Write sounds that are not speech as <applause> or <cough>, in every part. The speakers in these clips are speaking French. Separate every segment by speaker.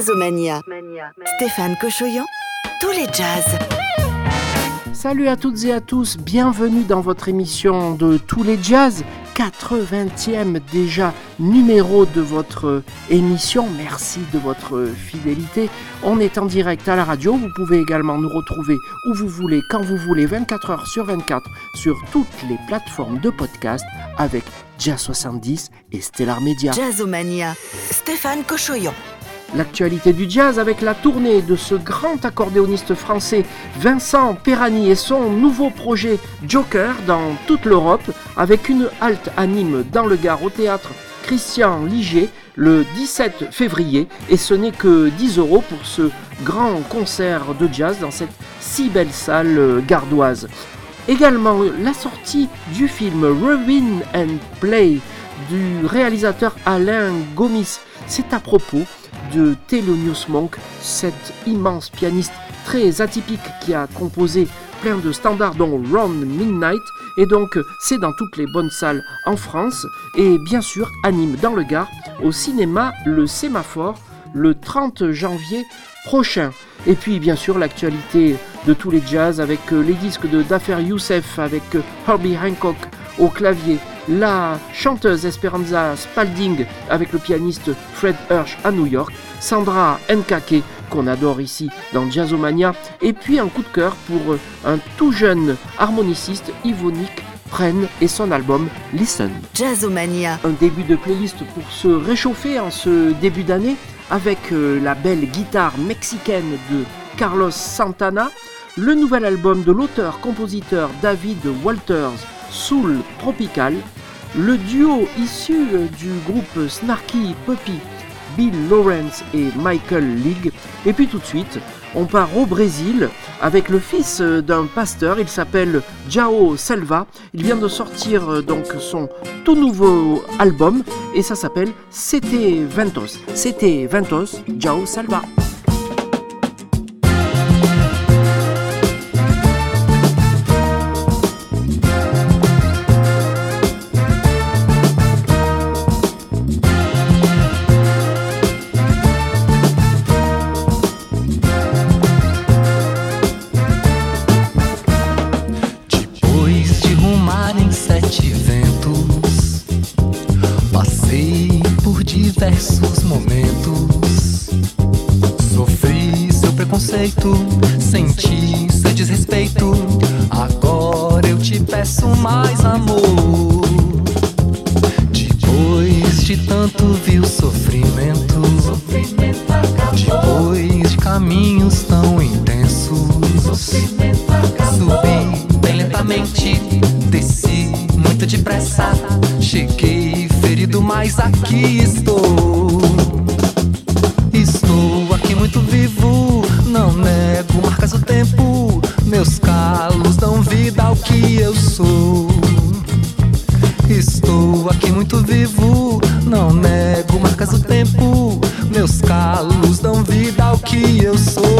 Speaker 1: Jazzomania. Stéphane Cochoyan, tous les jazz.
Speaker 2: Salut à toutes et à tous, bienvenue dans votre émission de Tous les Jazz, 80e déjà numéro de votre émission. Merci de votre fidélité. On est en direct à la radio, vous pouvez également nous retrouver où vous voulez, quand vous voulez, 24 heures sur 24 sur toutes les plateformes de podcast avec Jazz 70 et Stellar Media.
Speaker 1: Jazzomania. Stéphane Cochoyan.
Speaker 2: L'actualité du jazz avec la tournée de ce grand accordéoniste français Vincent Perani et son nouveau projet Joker dans toute l'Europe avec une halte anime dans le Gard au théâtre Christian Ligier le 17 février et ce n'est que 10 euros pour ce grand concert de jazz dans cette si belle salle gardoise. Également la sortie du film Ruin and Play du réalisateur Alain Gomis. C'est à propos de Thelonious Monk, cet immense pianiste très atypique qui a composé plein de standards dont Round Midnight et donc c'est dans toutes les bonnes salles en France et bien sûr anime dans le Gard au cinéma Le Sémaphore le 30 janvier prochain. Et puis bien sûr l'actualité de tous les jazz avec les disques de Dafer Youssef avec Herbie Hancock au clavier, la chanteuse Esperanza Spalding avec le pianiste Fred Hirsch à New York, Sandra Nkake qu'on adore ici dans Jazzomania, et puis un coup de cœur pour un tout jeune harmoniciste Yvonique Pren et son album Listen.
Speaker 1: Jazzomania.
Speaker 2: Un début de playlist pour se réchauffer en ce début d'année avec la belle guitare mexicaine de Carlos Santana, le nouvel album de l'auteur-compositeur David Walters, Soul Tropical, le duo issu du groupe Snarky Puppy, Bill Lawrence et Michael League. Et puis tout de suite, on part au Brésil avec le fils d'un pasteur, il s'appelle Jao Selva. Il vient de sortir donc son tout nouveau album et ça s'appelle C'était Ventos. C'était Ventos, Jao Selva.
Speaker 3: Eu sou.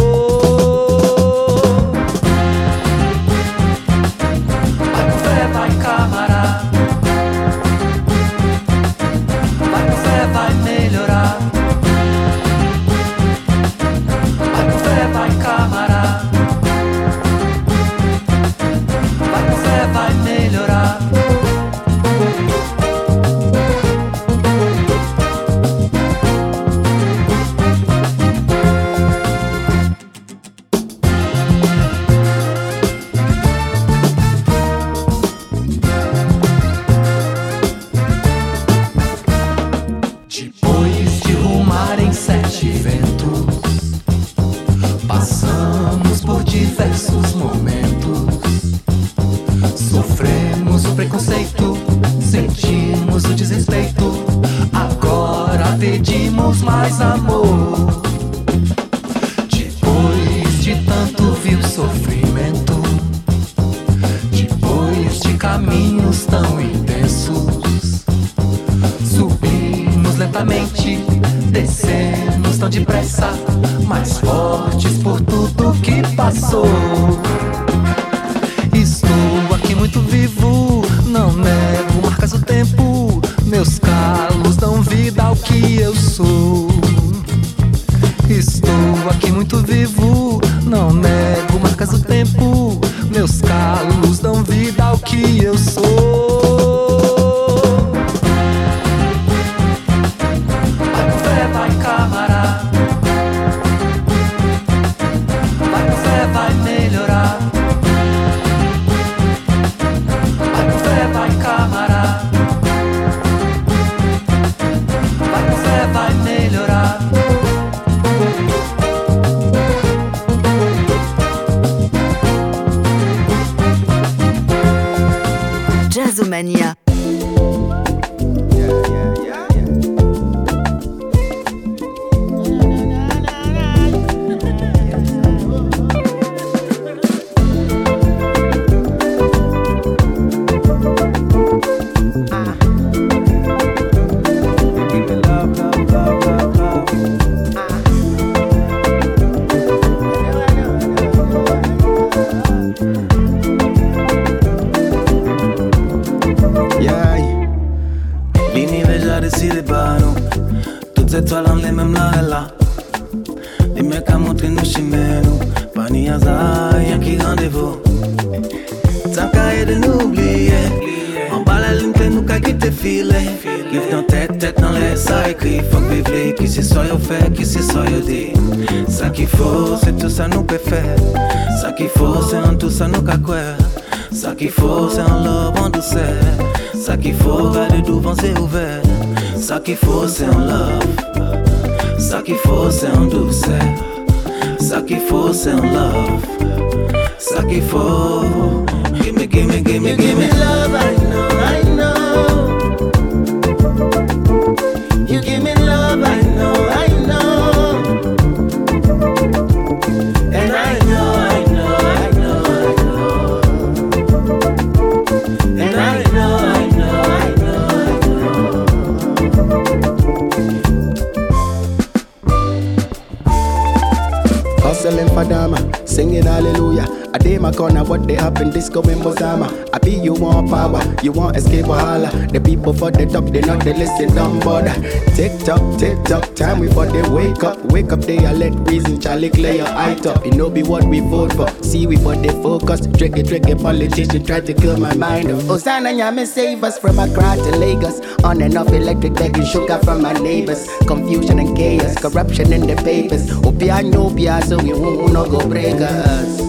Speaker 4: Singing hallelujah. I did my corner, what they happen, disco in Bozama. I be you want power, you want escape holla. The people for the top, they not they listen, don't bother. Tick tock, tick tock, time before they wake up. Wake up, they are let reason, Charlie clear your eye top. You know be what we vote for. See we for the focus. Tricky, tricky politician try to kill my mind. Osana Yame save us from Accra to Lagos. On and off electric begging sugar from my neighbors. Confusion and chaos, corruption in the papers. Opia, no, so we won't no go break us.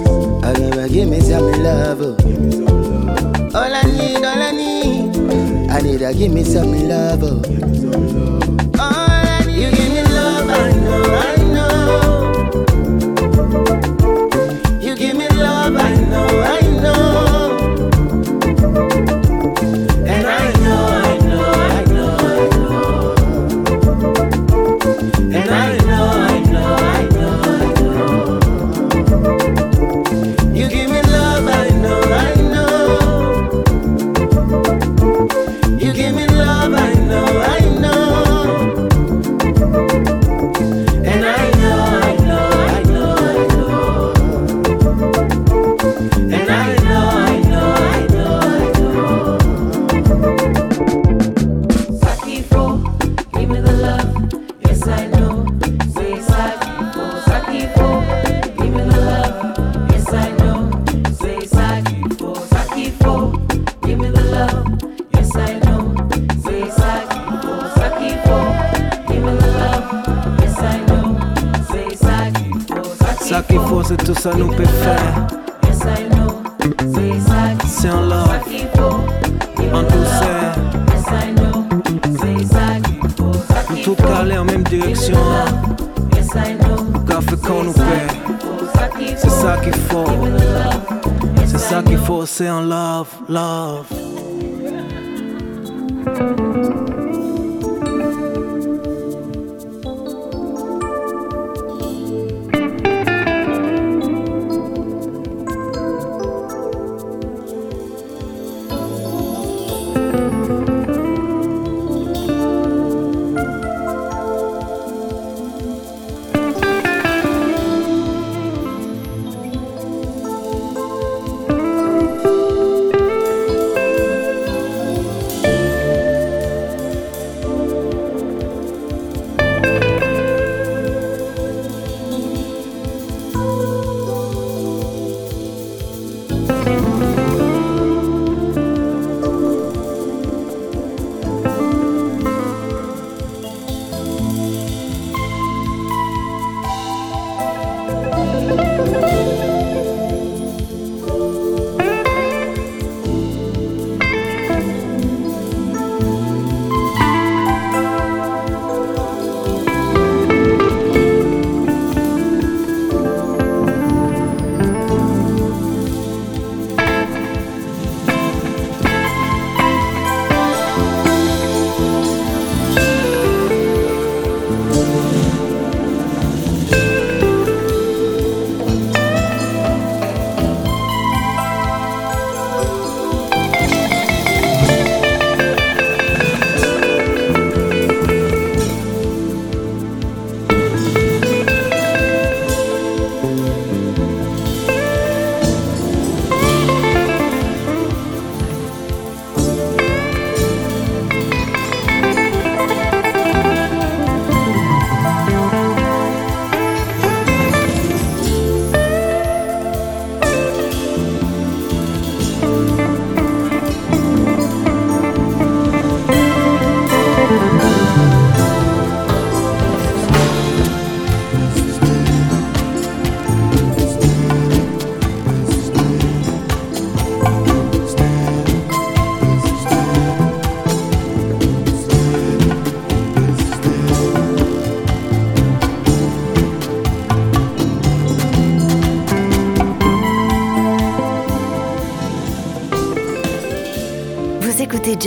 Speaker 4: I never give me some love. All I need, all I need, I need to give me some love. All I need, you give me love, I know.
Speaker 5: Ça nous peut faire. C'est en love, en douceur. Nous tout caler en même direction. Car fait qu'on nous fait. C'est ça qu'il faut. C'est ça qu'il faut, c'est en love, love.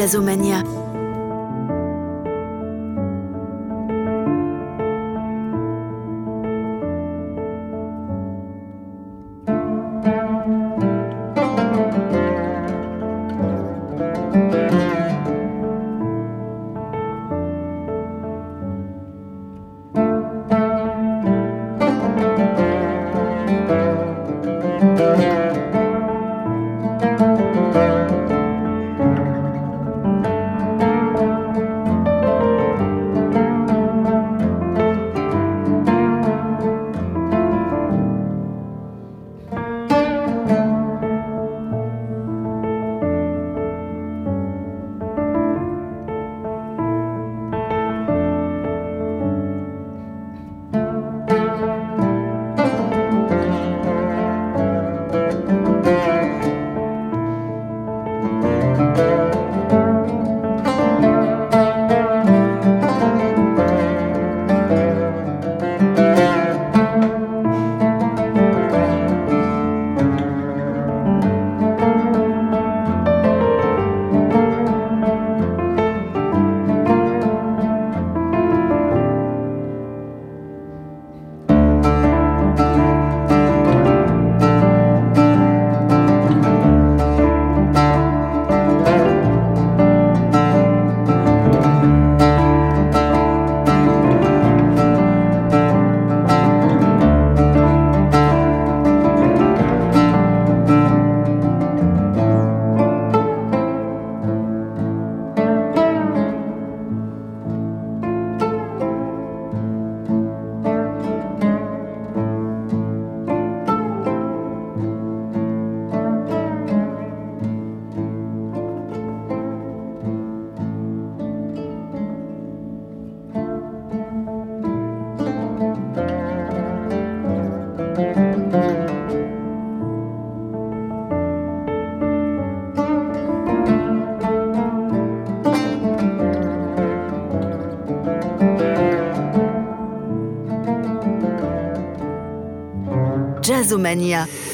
Speaker 1: Jazzomania.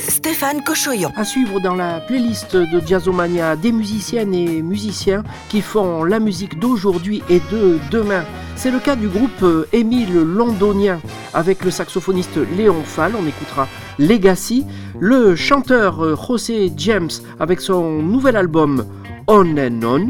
Speaker 1: Stéphane Cochoyon.
Speaker 2: À suivre dans la playlist de Jazzomania des musiciennes et musiciens qui font la musique d'aujourd'hui et de demain. C'est le cas du groupe euh, Émile Londonien avec le saxophoniste Léon Fall, on écoutera Legacy, le chanteur euh, José James avec son nouvel album On and On,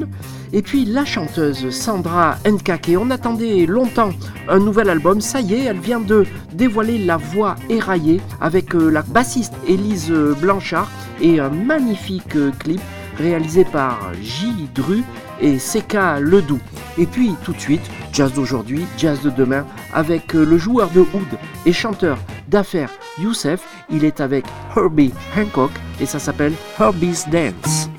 Speaker 2: et puis la chanteuse Sandra Nkake, on attendait longtemps un nouvel album, ça y est, elle vient de dévoiler la voix éraillée avec euh, la bassiste Élise Blanchard et un magnifique euh, clip réalisé par J. Dru et Seka Ledoux. Et puis tout de suite, jazz d'aujourd'hui, jazz de demain, avec euh, le joueur de oud et chanteur d'affaires Youssef. Il est avec Herbie Hancock et ça s'appelle Herbie's Dance.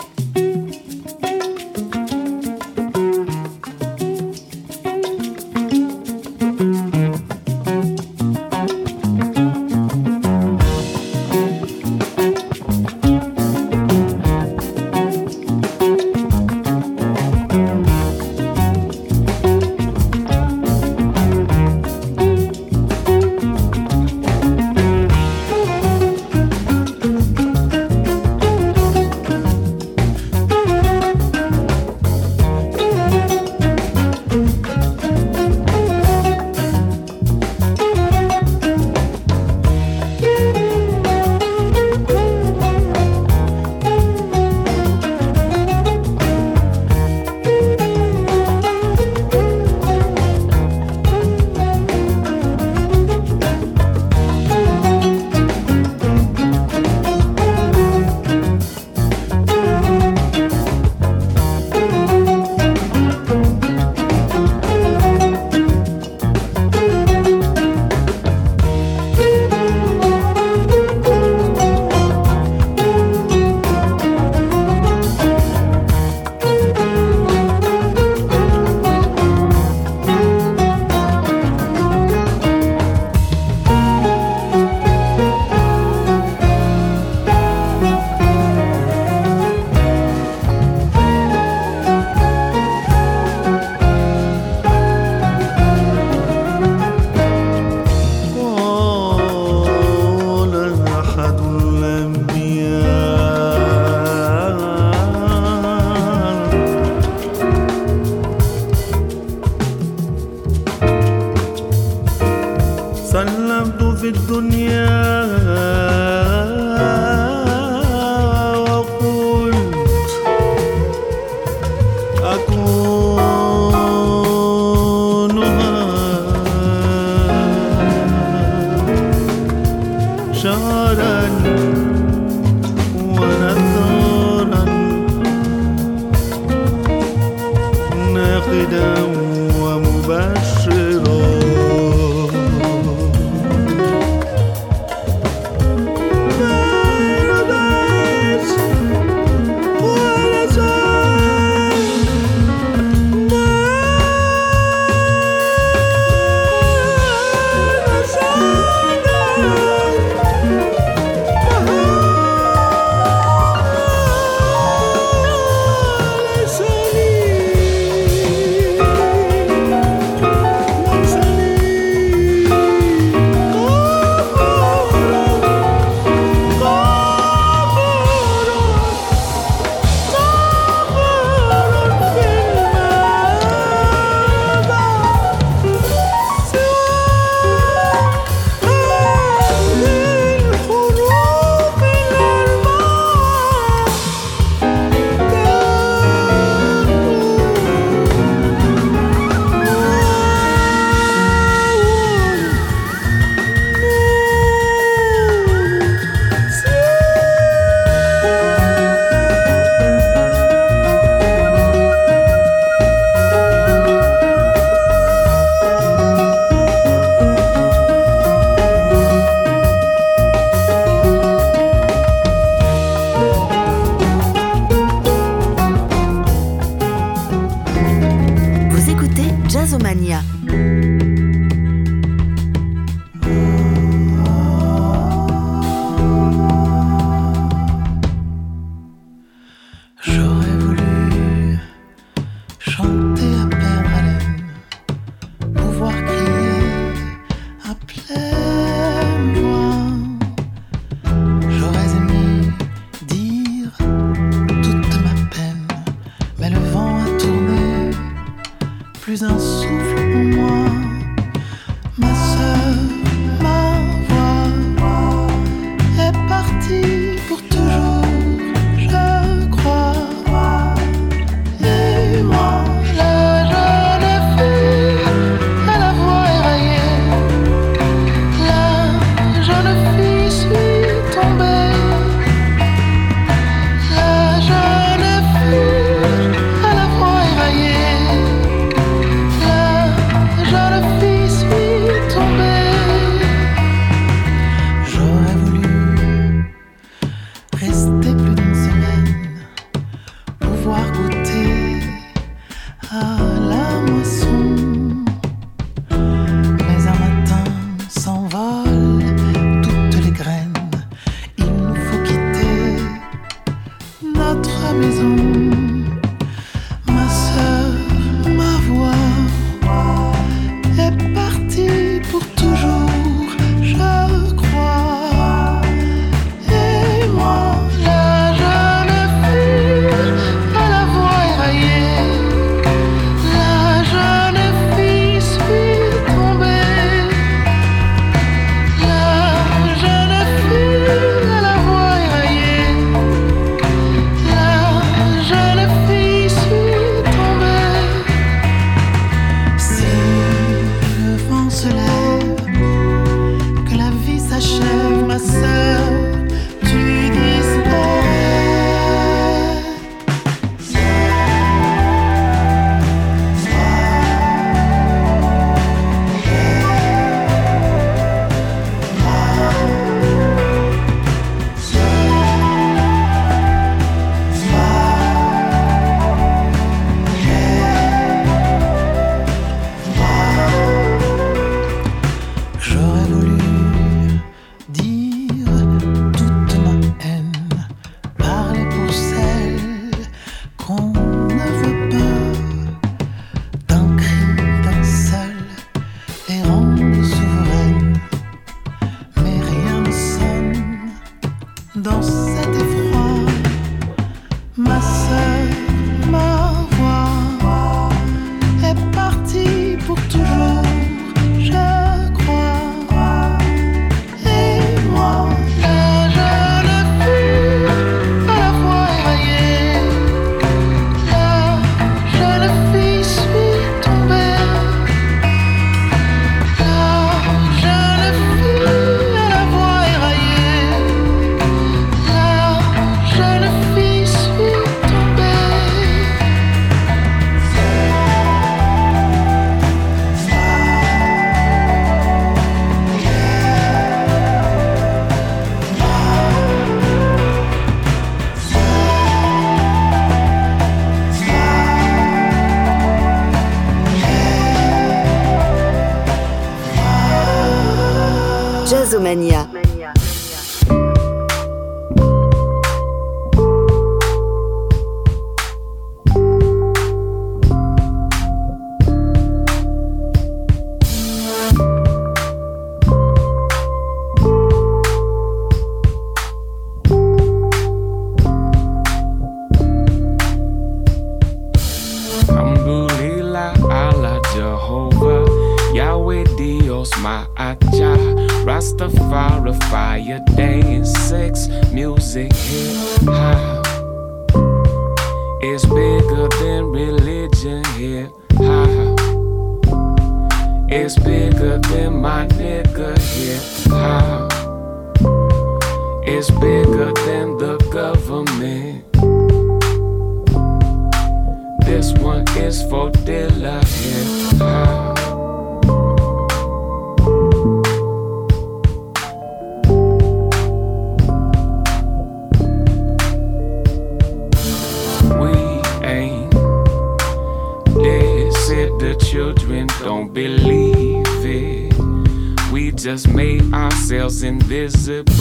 Speaker 6: the children don't believe it. We just made ourselves invisible.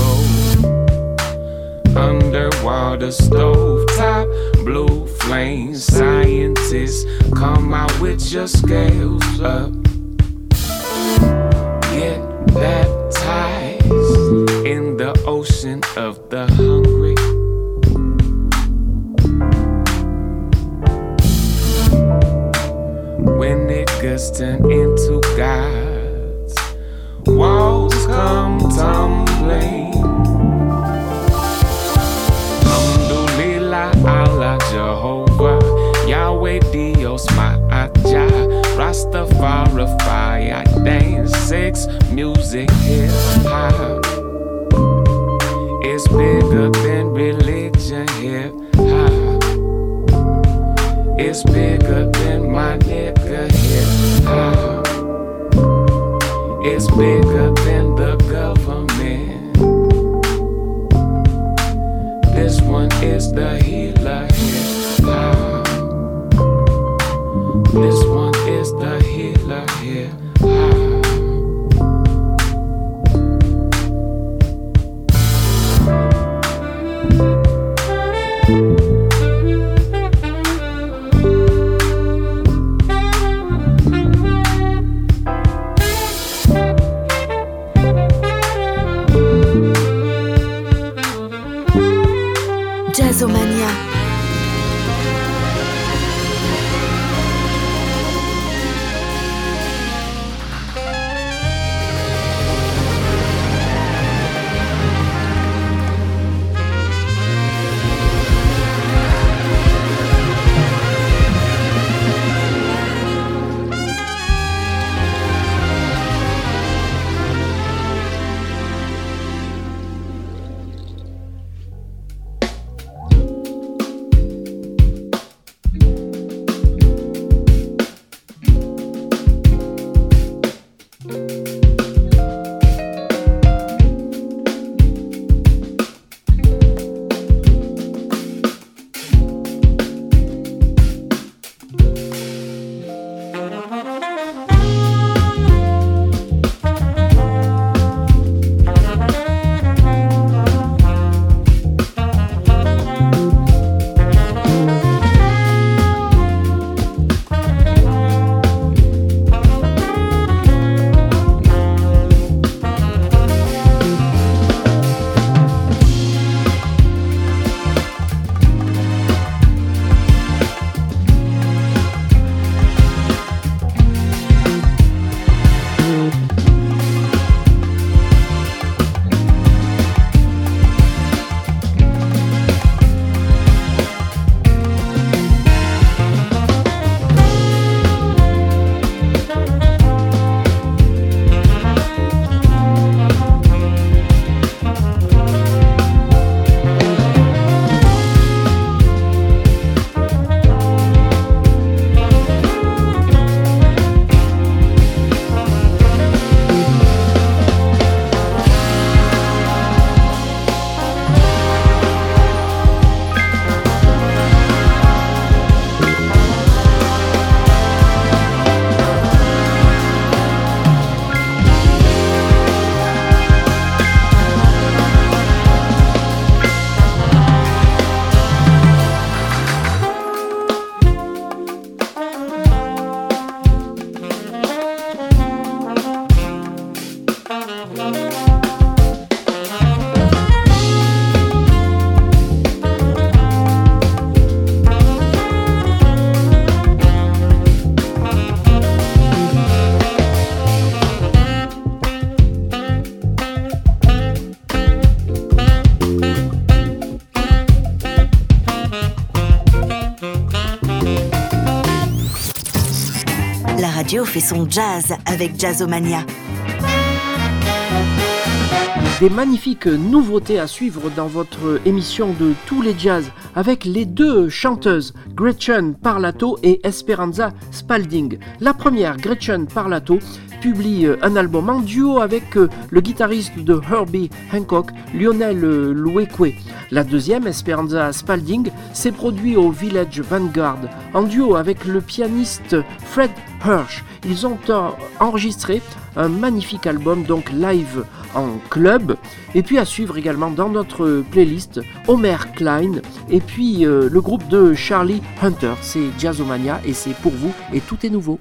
Speaker 6: Underwater stovetop, blue flame scientists, come out with your scales up. Get back. Niggas into gods. Walls come tumbling. Alhamdulillah, Allah Jehovah, Yahweh Dios Ma'aja, Rastafari, I dance, sex, music, hip hop. It's bigger than religion, hip hop. It's bigger
Speaker 1: Fait son jazz avec Jazzomania.
Speaker 2: Des magnifiques nouveautés à suivre dans votre émission de tous les jazz avec les deux chanteuses Gretchen Parlato et Esperanza Spalding. La première, Gretchen Parlato, publie un album en duo avec le guitariste de Herbie Hancock, Lionel Louekwe. La deuxième, Esperanza Spalding, s'est produit au Village Vanguard en duo avec le pianiste Fred Hirsch. Ils ont enregistré un magnifique album donc live en club et puis à suivre également dans notre playlist Homer Klein et puis euh, le groupe de Charlie Hunter c'est Jazzomania et c'est pour vous et tout est nouveau.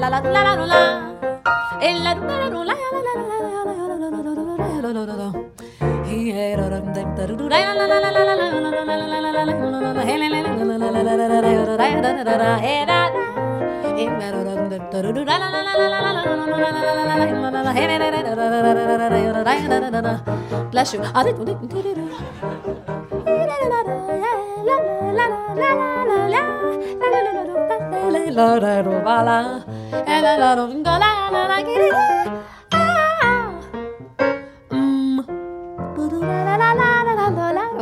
Speaker 1: la la la la la
Speaker 7: Bless you.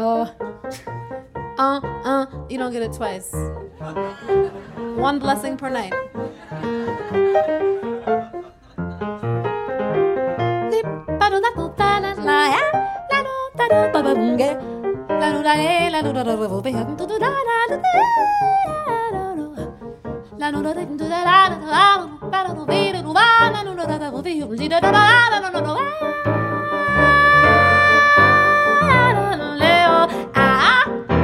Speaker 7: Oh. Uh, uh, you don't get it twice. One blessing per night. <laughs>
Speaker 8: ah. ah,
Speaker 1: ah.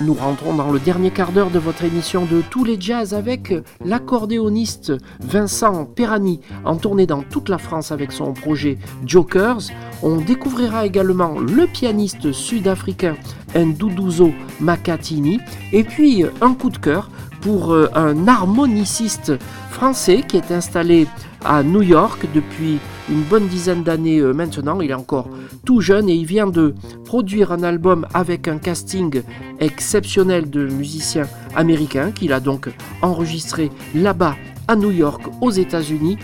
Speaker 2: Nous rentrons dans le dernier quart d'heure de votre émission de Tous les Jazz avec l'accordéoniste Vincent Perani en tournée dans toute la France avec son projet Jokers. On découvrira également le pianiste sud-africain Nduduzo Makatini et puis un coup de cœur pour euh, un harmoniciste français qui est installé à New York depuis une bonne dizaine d'années euh, maintenant. Il est encore tout jeune et il vient de produire un album avec un casting exceptionnel de musiciens américains qu'il a donc enregistré là-bas à New York aux États-Unis.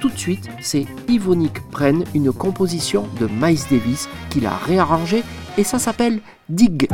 Speaker 2: Tout de suite, c'est Yvonique Pren, une composition de Miles Davis qu'il a réarrangée et ça s'appelle Dig.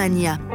Speaker 1: Écoutez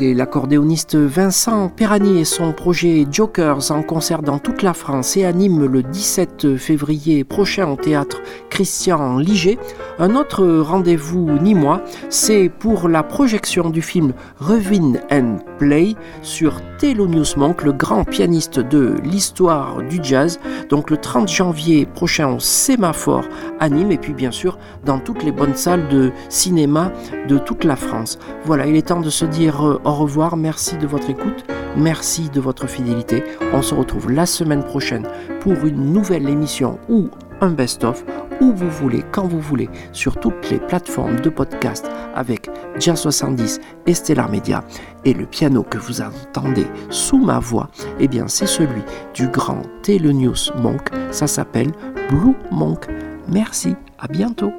Speaker 2: L'accordéoniste Vincent Perani et son projet Jokers en concert dans toute la France et anime le 17 février prochain au théâtre Christian Liger. Un autre rendez-vous ni moi, c'est pour la projection du film Revin and Play sur Thelonious Monk, le grand pianiste de l'histoire du jazz. Donc le 30 janvier prochain au Sémaphore à Nîmes et puis bien sûr dans toutes les bonnes salles de cinéma de toute la France. Voilà, il est temps de se dire euh, au revoir. Merci de votre écoute. Merci de votre fidélité. On se retrouve la semaine prochaine pour une nouvelle émission ou un best-of, où vous voulez, quand vous voulez, sur toutes les plateformes de podcast avec Jazz 70 et Stellar Media. Et le piano que vous entendez sous ma voix, eh bien c'est celui du grand Thelonious Monk. Ça s'appelle Blue Monk. Merci, à bientôt.